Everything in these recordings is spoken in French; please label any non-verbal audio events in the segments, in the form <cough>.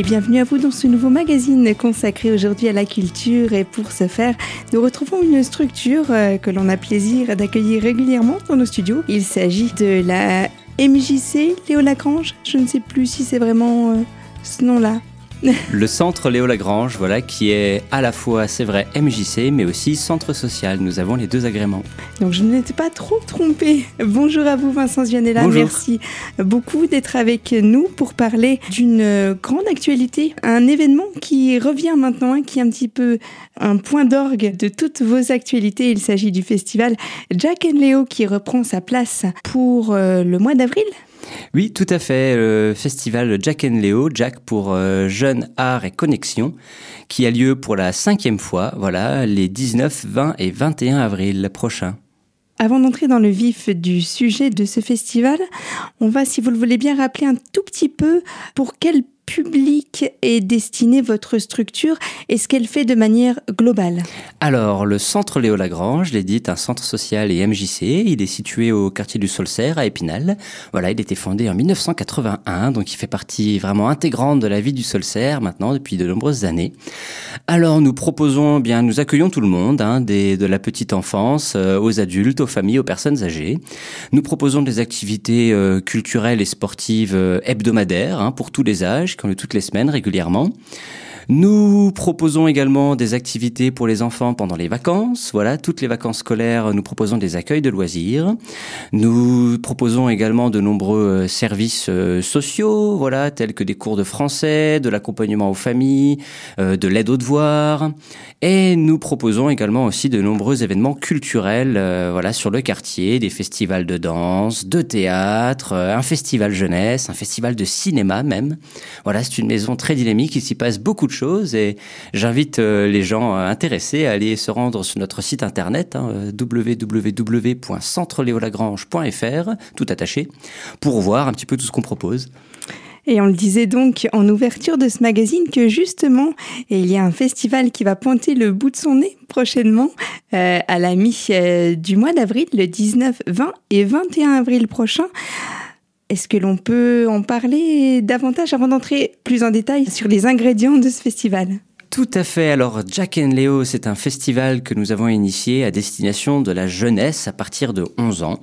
et bienvenue à vous dans ce nouveau magazine consacré aujourd'hui à la culture. Et pour ce faire, nous retrouvons une structure euh, que l'on a plaisir d'accueillir régulièrement dans nos studios. Il s'agit de la MJC Léo Lagrange. Je ne sais plus si c'est vraiment euh, ce nom-là <laughs> le centre Léo Lagrange, voilà, qui est à la fois, c'est vrai, MJC, mais aussi centre social. Nous avons les deux agréments. Donc je ne m'étais pas trop trompée. Bonjour à vous, Vincent Zianella. Merci beaucoup d'être avec nous pour parler d'une grande actualité, un événement qui revient maintenant, hein, qui est un petit peu un point d'orgue de toutes vos actualités. Il s'agit du festival Jack and Léo qui reprend sa place pour euh, le mois d'avril. Oui, tout à fait. Le festival Jack and Léo, Jack pour euh, Jeunes Arts et Connexion, qui a lieu pour la cinquième fois, voilà, les 19, 20 et 21 avril prochains. Avant d'entrer dans le vif du sujet de ce festival, on va, si vous le voulez bien, rappeler un tout petit peu pour quel public est destinée votre structure et ce qu'elle fait de manière globale Alors, le centre Léo Lagrange, l'ai dit, un centre social et MJC. Il est situé au quartier du Solcerre à Épinal. Voilà, il a été fondé en 1981, donc il fait partie vraiment intégrante de la vie du Solcerre maintenant depuis de nombreuses années. Alors, nous proposons, eh bien, nous accueillons tout le monde, hein, de la petite enfance euh, aux adultes, aux familles, aux personnes âgées. Nous proposons des activités euh, culturelles et sportives euh, hebdomadaires hein, pour tous les âges toutes les semaines régulièrement. Nous proposons également des activités pour les enfants pendant les vacances. Voilà, toutes les vacances scolaires, nous proposons des accueils de loisirs. Nous proposons également de nombreux euh, services euh, sociaux, voilà, tels que des cours de français, de l'accompagnement aux familles, euh, de l'aide aux devoirs. Et nous proposons également aussi de nombreux événements culturels, voilà, sur le quartier, des festivals de danse, de théâtre, un festival jeunesse, un festival de cinéma même. Voilà, c'est une maison très dynamique. Il s'y passe beaucoup de choses et j'invite euh, les gens euh, intéressés à aller se rendre sur notre site internet hein, euh, www.centreleolagrange.fr, tout attaché, pour voir un petit peu tout ce qu'on propose. Et on le disait donc en ouverture de ce magazine que justement, il y a un festival qui va pointer le bout de son nez prochainement à la mi du mois d'avril, le 19, 20 et 21 avril prochain. Est-ce que l'on peut en parler davantage avant d'entrer plus en détail sur les ingrédients de ce festival? Tout à fait. Alors, Jack and Leo, c'est un festival que nous avons initié à destination de la jeunesse à partir de 11 ans.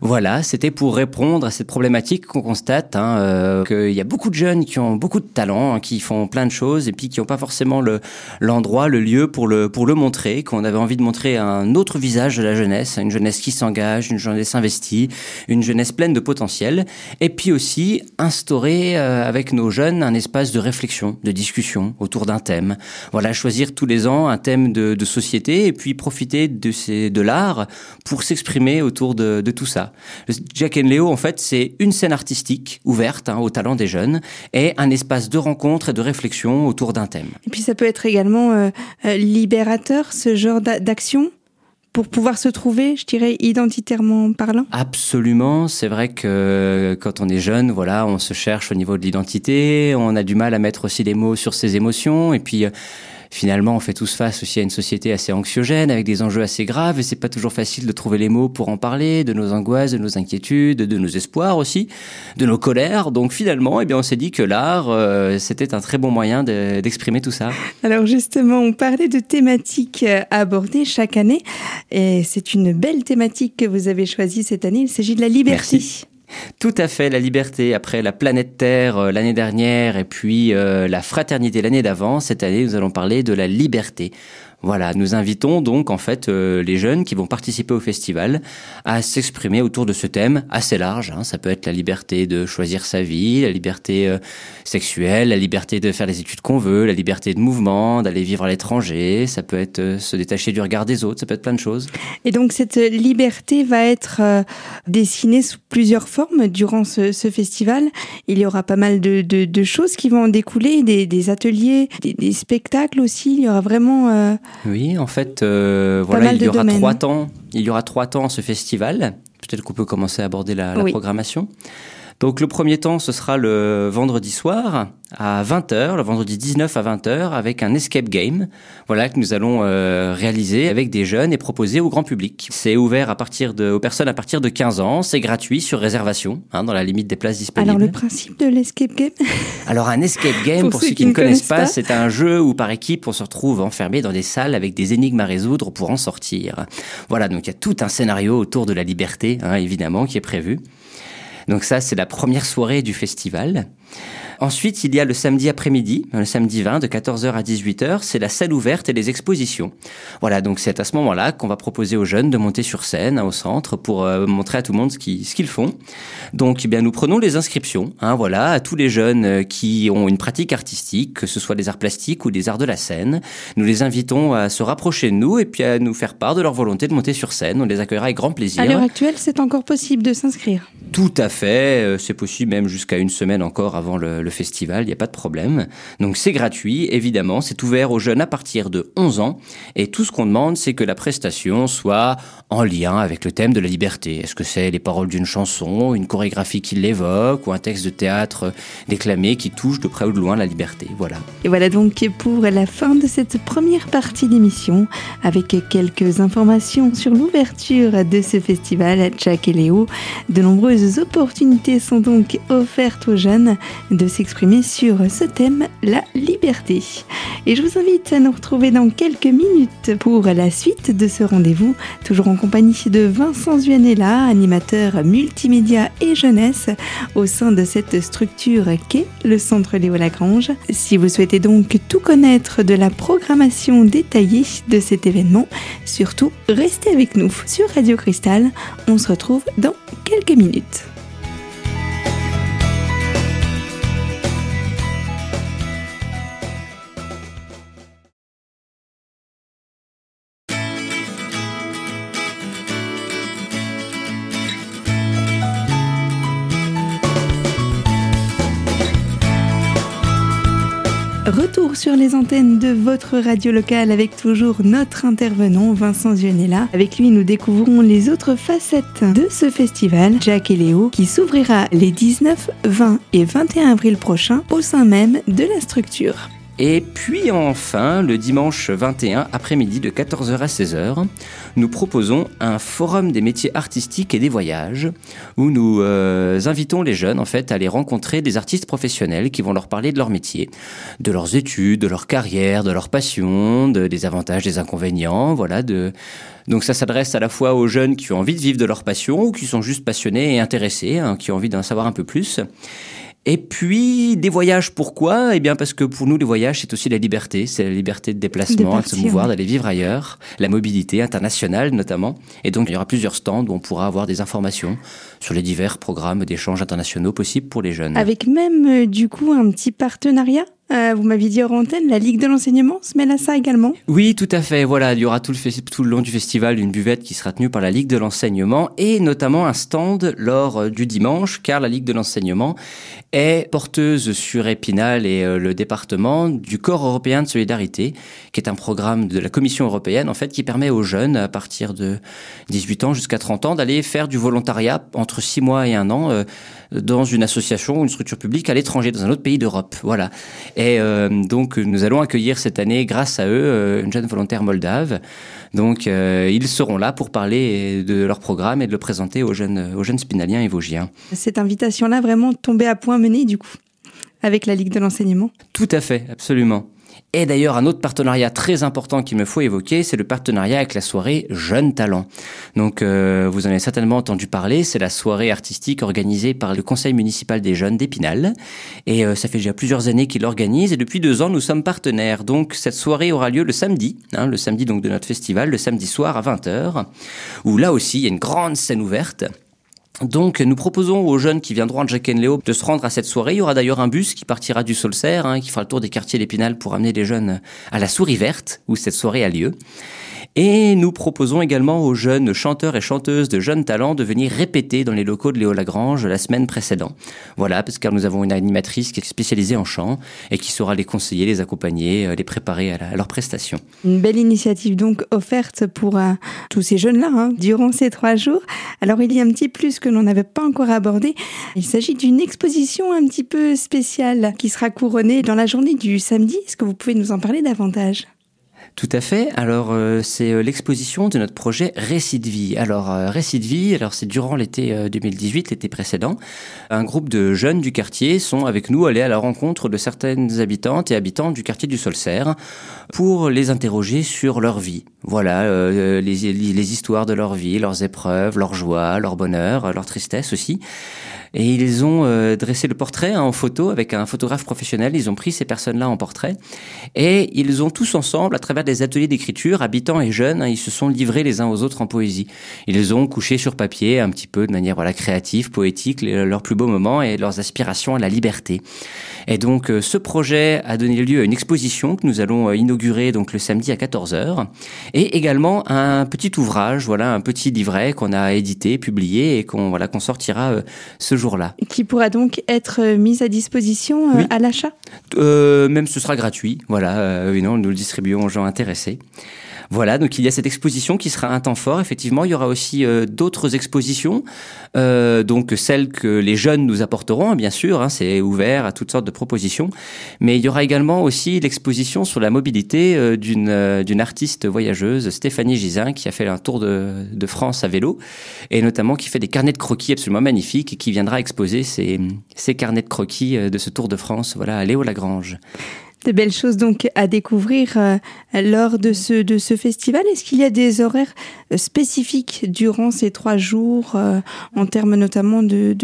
Voilà, c'était pour répondre à cette problématique qu'on constate, hein, euh, qu'il y a beaucoup de jeunes qui ont beaucoup de talent, hein, qui font plein de choses et puis qui n'ont pas forcément le, l'endroit, le lieu pour le, pour le montrer, qu'on avait envie de montrer un autre visage de la jeunesse, une jeunesse qui s'engage, une jeunesse investie, une jeunesse pleine de potentiel, et puis aussi instaurer euh, avec nos jeunes un espace de réflexion, de discussion autour d'un thème voilà, choisir tous les ans un thème de, société et puis profiter de, ces, de l'art pour s'exprimer autour de, tout ça. Jack and Leo, en fait, c'est une scène artistique ouverte hein, au talent des jeunes et un espace de rencontre et de réflexion autour d'un thème. Et puis ça peut être également euh, euh, libérateur, ce genre d'action? Pour pouvoir se trouver, je dirais, identitairement parlant. Absolument. C'est vrai que quand on est jeune, voilà, on se cherche au niveau de l'identité, on a du mal à mettre aussi des mots sur ses émotions, et puis finalement, on fait tous face aussi à une société assez anxiogène, avec des enjeux assez graves, et c'est pas toujours facile de trouver les mots pour en parler, de nos angoisses, de nos inquiétudes, de nos espoirs aussi, de nos colères. Donc finalement, eh bien, on s'est dit que l'art, euh, c'était un très bon moyen d'exprimer tout ça. Alors justement, on parlait de thématiques euh, abordées chaque année, et c'est une belle thématique que vous avez choisie cette année. Il s'agit de la liberté. Merci. Tout à fait, la liberté. Après la planète Terre euh, l'année dernière et puis euh, la fraternité l'année d'avant, cette année nous allons parler de la liberté. Voilà, nous invitons donc en fait euh, les jeunes qui vont participer au festival à s'exprimer autour de ce thème assez large. Hein. Ça peut être la liberté de choisir sa vie, la liberté sexuelle, la liberté de faire les études qu'on veut, la liberté de mouvement, d'aller vivre à l'étranger. Ça peut être se détacher du regard des autres. Ça peut être plein de choses. Et donc cette liberté va être dessinée sous plusieurs formes durant ce, ce, festival. Il y aura pas mal de, de, de choses qui vont en découler, des, des ateliers, des, des, spectacles aussi. Il y aura vraiment oui, en fait, euh, voilà, il y aura trois temps. Il y aura trois temps ce festival. Peut-être qu'on peut commencer à aborder la, programmation. Donc le premier temps, ce sera le vendredi soir à 20h, le vendredi 19 à 20h, avec un escape game, voilà que nous allons euh, réaliser avec des jeunes et proposer au grand public. C'est ouvert à partir de, aux personnes à partir de 15 ans, c'est gratuit sur réservation, hein, dans la limite des places disponibles. Alors le principe de l'escape game <laughs> Alors un escape game, pour, ceux, qui, ne connaissent pas, c'est un jeu où par équipe on se retrouve enfermé dans des salles avec des énigmes à résoudre pour en sortir. Voilà, donc il y a tout un scénario autour de la liberté, hein, évidemment, qui est prévu. Donc ça, c'est la première soirée du festival. Ensuite, il y a le samedi après-midi, le samedi 20, de 14h à 18h, c'est la salle ouverte et les expositions. Voilà, donc c'est à ce moment-là qu'on va proposer aux jeunes de monter sur scène, hein, au centre, pour euh, montrer à tout le monde ce qu'ils font. Donc, eh bien, nous prenons les inscriptions, hein, voilà, à tous les jeunes euh, qui ont une pratique artistique, que ce soit des arts plastiques ou des arts de la scène. Nous les invitons à se rapprocher de nous et puis à nous faire part de leur volonté de monter sur scène. On les accueillera avec grand plaisir. À l'heure actuelle, c'est encore possible de s'inscrire? Tout à fait, euh, c'est possible même jusqu'à une semaine encore avant le, le festival, il n'y a pas de problème. Donc c'est gratuit, évidemment, c'est ouvert aux jeunes à partir de 11 ans, et tout ce qu'on demande, c'est que la prestation soit en lien avec le thème de la liberté. Est-ce que c'est les paroles d'une chanson, une chorégraphie qui l'évoque, ou un texte de théâtre déclamé qui touche de près ou de loin la liberté? Voilà. Et voilà donc pour la fin de cette première partie d'émission, avec quelques informations sur l'ouverture de ce festival Jack et Léo. De nombreuses opportunités sont donc offertes aux jeunes de s'exprimer sur ce thème, la liberté. Et je vous invite à nous retrouver dans quelques minutes pour la suite de ce rendez-vous, toujours en compagnie de Vincent Zuanella, animateur multimédia et jeunesse au sein de cette structure qu'est le Centre Léo Lagrange. Si vous souhaitez donc tout connaître de la programmation détaillée de cet événement, surtout restez avec nous sur Radio Cristal. On se retrouve dans quelques minutes. Retour sur les antennes de votre radio locale avec toujours notre intervenant Vincent Zionella. Avec lui, nous découvrons les autres facettes de ce festival, Jack et Léo, qui s'ouvrira les 19, 20 et 21 avril prochains au sein même de la structure. Et puis enfin, le dimanche 21 après-midi de 14h à 16h, nous proposons un forum des métiers artistiques et des voyages où nous euh, invitons les jeunes en fait à aller rencontrer des artistes professionnels qui vont leur parler de leur métier, de leurs études, de leur carrière, de leur passion, de, des avantages, des inconvénients, voilà, donc ça s'adresse à la fois aux jeunes qui ont envie de vivre de leur passion ou qui sont juste passionnés et intéressés, hein, qui ont envie d'en savoir un peu plus. Et puis, des voyages, pourquoi? Eh bien, parce que pour nous, les voyages, c'est aussi la liberté. C'est la liberté de déplacement, de, se mouvoir, d'aller vivre ailleurs, la mobilité internationale notamment. Et donc, il y aura plusieurs stands où on pourra avoir des informations sur les divers programmes d'échanges internationaux possibles pour les jeunes. Avec même, euh, du coup, un petit partenariat? Euh, vous m'aviez dit hors la Ligue de l'enseignement se mêle à ça également Oui, tout à fait. Voilà, il y aura tout le, long du festival une buvette qui sera tenue par la Ligue de l'enseignement et notamment un stand lors euh, du dimanche, car la Ligue de l'enseignement est porteuse sur Épinal et euh, le département du Corps européen de solidarité, qui est un programme de la Commission européenne, en fait, qui permet aux jeunes, à partir de 18 ans jusqu'à 30 ans, d'aller faire du volontariat entre 6 mois et un an dans une association ou une structure publique à l'étranger, dans un autre pays d'Europe. Voilà. Euh, donc, nous allons accueillir cette année, grâce à eux, euh, une jeune volontaire moldave. Donc, euh, ils seront là pour parler de leur programme et de le présenter aux jeunes, aux jeunes spinaliens et vosgiens. Cette invitation-là, vraiment tombée à point menée, du coup, avec la Ligue de l'enseignement? Tout à fait, absolument. Et d'ailleurs, un autre partenariat très important qu'il me faut évoquer, c'est le partenariat avec la soirée Jeunes Talents. Donc, euh, vous en avez certainement entendu parler, c'est la soirée artistique organisée par le Conseil municipal des jeunes d'Épinal. Et euh, ça fait déjà plusieurs années qu'il l'organise, et depuis deux ans, nous sommes partenaires. Donc, cette soirée aura lieu le samedi, hein, le samedi donc de notre festival, le samedi soir à 20h, où là aussi, il y a une grande scène ouverte. Donc, nous proposons aux jeunes qui viendront à Jack Léo de se rendre à cette soirée. Il y aura d'ailleurs un bus qui partira du Solcerre, hein, qui fera le tour des quartiers d'Épinal pour amener les jeunes à la Souris Verte, où cette soirée a lieu. Et nous proposons également aux jeunes chanteurs et chanteuses de jeunes talents de venir répéter dans les locaux de Léo Lagrange la semaine précédente. Voilà, parce que nous avons une animatrice qui est spécialisée en chant et qui saura les conseiller, les accompagner, euh, les préparer à, leur prestation. Une belle initiative donc offerte pour euh, tous ces jeunes-là hein, durant ces trois jours. Alors il y a un petit plus que l'on n'avait pas encore abordé. Il s'agit d'une exposition un petit peu spéciale qui sera couronnée dans la journée du samedi. Est-ce que vous pouvez nous en parler davantage? Tout à fait. Alors euh, c'est euh, l'exposition de notre projet Récit de vie. Alors euh, Récit de vie, alors c'est durant l'été 2018, l'été précédent, un groupe de jeunes du quartier sont avec nous allés à la rencontre de certaines habitantes et habitants du quartier du Solcerre pour les interroger sur leur vie. Voilà les, les histoires de leur vie, leurs épreuves, leurs joies, leur bonheur, leur tristesse aussi. Et ils ont euh, dressé le portrait hein, en photo avec un photographe professionnel. Ils ont pris ces personnes-là en portrait. Et ils ont tous ensemble, à travers des ateliers d'écriture, habitants et jeunes, hein, ils se sont livrés les uns aux autres en poésie. Ils ont couché sur papier un petit peu de manière voilà créative, poétique, leurs plus beaux moments et leurs aspirations à la liberté. Et donc euh, ce projet a donné lieu à une exposition que nous allons euh, inaugurer donc le samedi à 14h et également un petit ouvrage, voilà un petit livret qu'on a édité, publié et qu'on voilà qu'on sortira ce Qui pourra donc être euh, mise à disposition euh, à l'achat? Euh, Même ce sera gratuit, voilà. oui, non, nous le distribuons aux gens intéressés. Voilà, donc il y a cette exposition qui sera un temps fort. Effectivement, il y aura aussi euh, d'autres expositions, euh, donc celles que les jeunes nous apporteront, hein, bien sûr. Hein, c'est ouvert à toutes sortes de propositions, mais il y aura également aussi l'exposition sur la mobilité euh, d'une d'une artiste voyageuse, Stéphanie Gisin, qui a fait un tour de, de France à vélo et notamment qui fait des carnets de croquis absolument magnifiques et qui viendra exposer ses, ses carnets de croquis de ce Tour de France. Voilà, à Léo Lagrange. De belles choses donc à découvrir euh, lors de ce, de ce festival. Est-ce qu'il y a des horaires euh, spécifiques durant ces trois jours euh, en termes notamment de,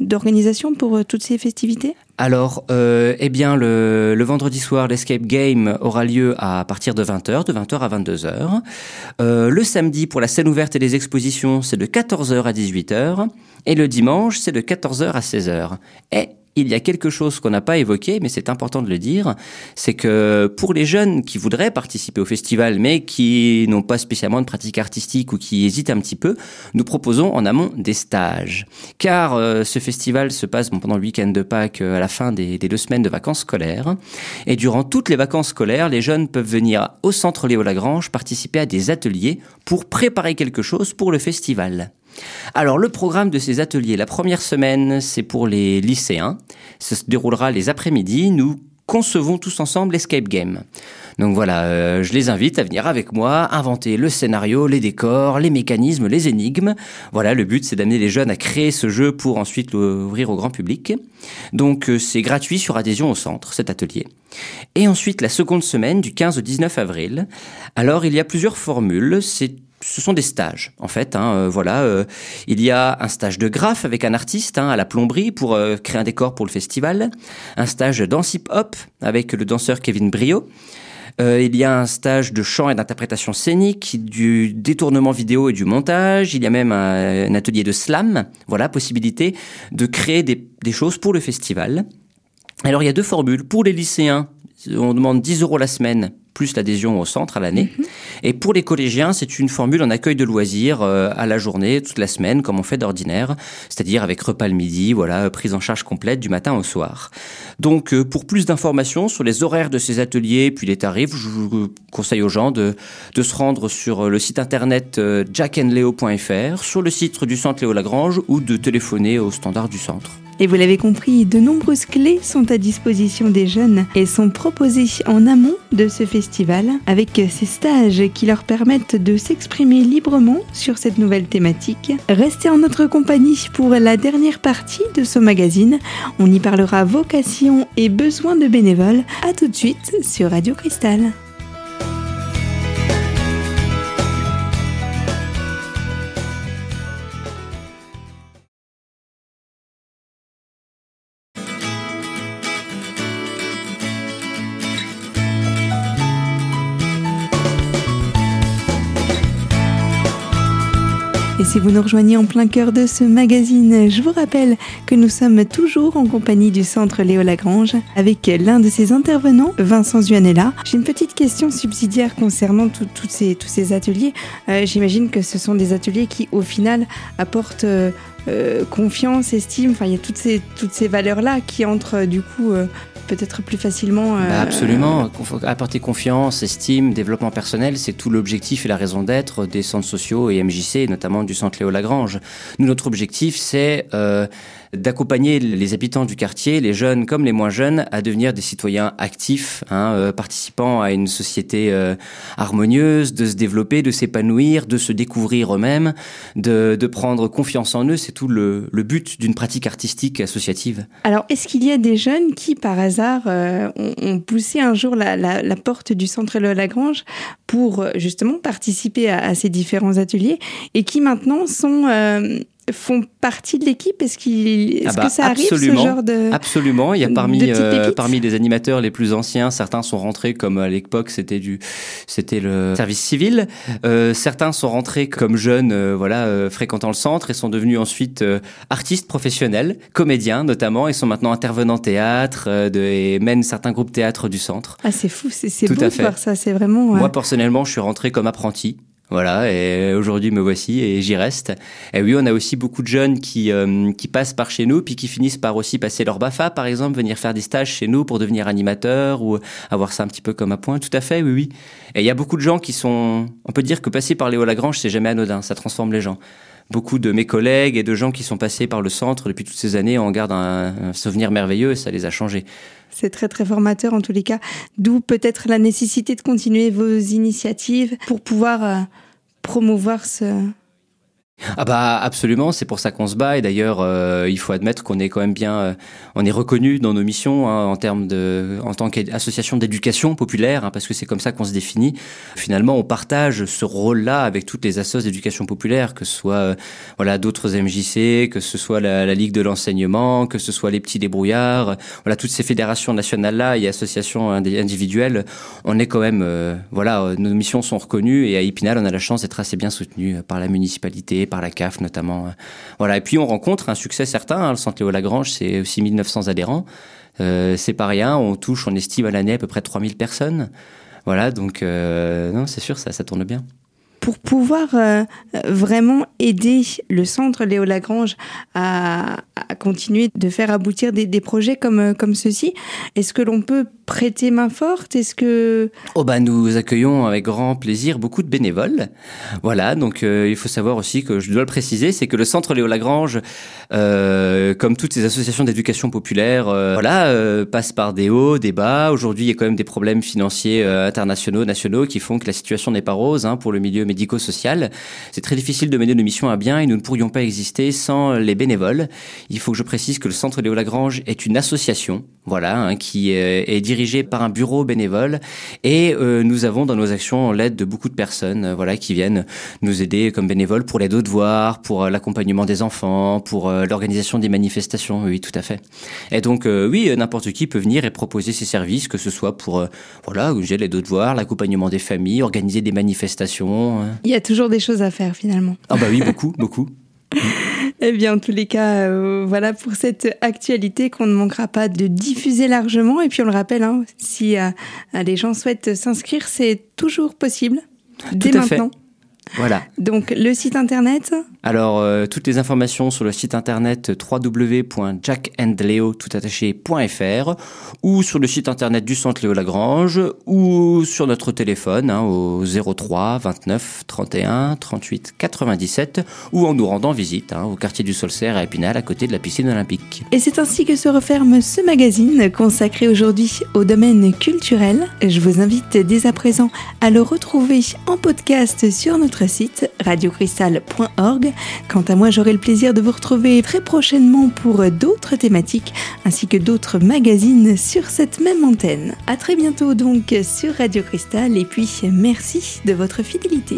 d'organisation pour toutes ces festivités? Alors, eh bien, le, le vendredi soir, l'escape game aura lieu à partir de 20h, de 20h à 22h. le samedi, pour la scène ouverte et les expositions, c'est de 14h à 18h. Et le dimanche, c'est de 14h à 16h. Et il y a quelque chose qu'on n'a pas évoqué, mais c'est important de le dire, c'est que pour les jeunes qui voudraient participer au festival, mais qui n'ont pas spécialement de pratique artistique ou qui hésitent un petit peu, nous proposons en amont des stages. Car euh, ce festival se passe pendant le week-end de Pâques euh, à la fin des, des, deux semaines de vacances scolaires. Et durant toutes les vacances scolaires, les jeunes peuvent venir au centre Léo Lagrange participer à des ateliers pour préparer quelque chose pour le festival. Alors le programme de ces ateliers, la première semaine, c'est pour les lycéens. Ça se déroulera les après-midi. Nous concevons tous ensemble l'escape game. Donc voilà, euh, je les invite à venir avec moi, inventer le scénario, les décors, les mécanismes, les énigmes. Voilà, le but c'est d'amener les jeunes à créer ce jeu pour ensuite l'ouvrir au grand public. Donc euh, c'est gratuit sur adhésion au centre, cet atelier. Et ensuite la seconde semaine du 15 au 19 avril. Alors il y a plusieurs formules, ce sont des stages en fait. Hein, euh, voilà, euh, il y a un stage de graphe avec un artiste hein, à la plomberie pour euh, créer un décor pour le festival, un stage de danse hip-hop avec le danseur Kevin Brio. il y a un stage de chant et d'interprétation scénique, du détournement vidéo et du montage. Il y a même un, atelier de slam. Voilà, possibilité de créer des, des choses pour le festival. Alors il y a deux formules. Pour les lycéens, on demande 10 euros la semaine plus l'adhésion au centre à l'année. Mhm. Et pour les collégiens, c'est une formule en accueil de loisirs euh, à la journée, toute la semaine, comme on fait d'ordinaire, c'est-à-dire avec repas le midi, voilà, prise en charge complète du matin au soir. Donc, euh, pour plus d'informations sur les horaires de ces ateliers, puis les tarifs, je vous conseille aux gens de, de se rendre sur le site internet euh, jackandleo.fr, sur le site du centre Léo Lagrange ou de téléphoner au standard du centre. Et vous l'avez compris, de nombreuses clés sont à disposition des jeunes et sont proposées en amont de ce festival avec ces stages qui leur permettent de s'exprimer librement sur cette nouvelle thématique. Restez en notre compagnie pour la dernière partie de ce magazine. On y parlera vocation et besoin de bénévoles. A tout de suite sur Radio Cristal. Vous nous rejoignez en plein cœur de ce magazine, je vous rappelle que nous sommes toujours en compagnie du Centre Léo Lagrange avec l'un de ses intervenants, Vincent Zuanella. J'ai une petite question subsidiaire concernant tous ces ateliers. Euh, j'imagine que ce sont des ateliers qui, au final, apportent euh, euh, confiance, estime. Enfin, il y a toutes ces, toutes ces valeurs-là qui entrent du coup peut-être plus facilement. Bah, absolument. Apporter confiance, estime, développement personnel, c'est tout l'objectif et la raison d'être des centres sociaux et MJC, notamment du centre Léo Lagrange. Nous, notre objectif, c'est d'accompagner les habitants du quartier, les jeunes comme les moins jeunes, à devenir des citoyens actifs, hein, euh, participant à une société euh, harmonieuse, de se développer, de s'épanouir, de se découvrir eux-mêmes, de, prendre confiance en eux. C'est tout le, but d'une pratique artistique associative. Alors, est-ce qu'il y a des jeunes qui, par hasard, euh, ont, poussé un jour la, porte du centre Lagrange pour justement participer à, ces différents ateliers et qui maintenant sont font partie de l'équipe? Est-ce, qu'il, est-ce ah que bah, ça arrive ce genre de Absolument. Il y a parmi euh, parmi les animateurs les plus anciens, certains sont rentrés comme à l'époque c'était du c'était le service civil. Euh, certains sont rentrés comme jeunes, euh, voilà, euh, fréquentant le centre et sont devenus ensuite euh, artistes professionnels, comédiens notamment, et sont maintenant intervenants théâtre de, et mènent certains groupes théâtre du centre. Ah c'est fou, c'est, c'est beau de voir ça. C'est vraiment. Moi personnellement, je suis rentré comme apprenti. Voilà, et aujourd'hui me voici et j'y reste. Et oui, on a aussi beaucoup de jeunes qui, euh, qui passent par chez nous, puis qui finissent par aussi passer leur BAFA, par exemple, venir faire des stages chez nous pour devenir animateur ou avoir ça un petit peu comme à point. Tout à fait, oui, oui. Et il y a beaucoup de gens qui sont... On peut dire que passer par Léo Lagrange, c'est jamais anodin, ça transforme les gens. Beaucoup de mes collègues et de gens qui sont passés par le centre depuis toutes ces années en gardent un, souvenir merveilleux et ça les a changés. C'est très très formateur en tous les cas. D'où peut-être la nécessité de continuer vos initiatives pour pouvoir euh, promouvoir ce, ah bah absolument, c'est pour ça qu'on se bat. Et d'ailleurs euh, il faut admettre qu'on est quand même bien, euh, on est reconnu dans nos missions hein, en termes de, en tant qu'association d'éducation populaire, hein, parce que c'est comme ça qu'on se définit. Finalement, on partage ce rôle-là avec toutes les associations d'éducation populaire, que ce soit euh, voilà d'autres MJC, que ce soit la, Ligue de l'enseignement, que ce soit les petits débrouillards, voilà toutes ces fédérations nationales-là et associations individuelles, on est quand même, voilà, nos missions sont reconnues. Et à Épinal on a la chance d'être assez bien soutenu par la municipalité par la CAF notamment. Voilà. Et puis on rencontre un succès certain. Hein. Le Centre Léo Lagrange, c'est aussi 1900 adhérents. Euh, c'est pas rien. On touche, on estime à l'année à peu près 3000 personnes. Voilà. Donc euh, non, c'est sûr, ça, ça tourne bien pour pouvoir euh, vraiment aider le centre Léo Lagrange à, continuer de faire aboutir des, projets comme, comme ceux-ci, est-ce que l'on peut prêter main forte? Est-ce que Oh bah nous accueillons avec grand plaisir beaucoup de bénévoles. Voilà, donc euh, il faut savoir aussi que je dois le préciser, c'est que le centre Léo Lagrange, euh, comme toutes ces associations d'éducation populaire, euh, voilà, euh, passe par des hauts, des bas. Aujourd'hui, il y a quand même des problèmes financiers euh, internationaux, nationaux, qui font que la situation n'est pas rose hein, pour le milieu médico-social. C'est très difficile de mener nos missions à bien et nous ne pourrions pas exister sans les bénévoles. Il faut que je précise que le centre Léo Lagrange est une association, voilà, hein, qui est dirigée dirigé par un bureau bénévole et euh, nous avons dans nos actions l'aide de beaucoup de personnes euh, voilà qui viennent nous aider comme bénévoles pour les devoirs, pour euh, l'accompagnement des enfants, pour l'organisation des manifestations. Oui, tout à fait. Et donc oui, n'importe qui peut venir et proposer ses services, que ce soit pour voilà, j'ai les devoirs, l'accompagnement des familles, organiser des manifestations. Il y a toujours des choses à faire finalement. Ah bah oui, beaucoup, beaucoup. <laughs> Eh bien, en tous les cas, euh, voilà pour cette actualité qu'on ne manquera pas de diffuser largement. Et puis, on le rappelle, hein, si euh, les gens souhaitent s'inscrire, c'est toujours possible. Tout dès maintenant. Fait. Voilà. Donc le site internet Alors euh, toutes les informations sur le site internet www.jackandleo.fr ou sur le site internet du Centre Léo Lagrange ou sur notre téléphone hein, au 03 29 31 38 97 ou en nous rendant visite hein, au quartier du Solcerre à Épinal à côté de la piscine olympique. Et c'est ainsi que se referme ce magazine consacré aujourd'hui au domaine culturel. Je vous invite dès à présent à le retrouver en podcast sur notre site radiocristal.org. Quant à moi, j'aurai le plaisir de vous retrouver très prochainement pour d'autres thématiques ainsi que d'autres magazines sur cette même antenne. À très bientôt donc sur Radio Cristal et puis merci de votre fidélité.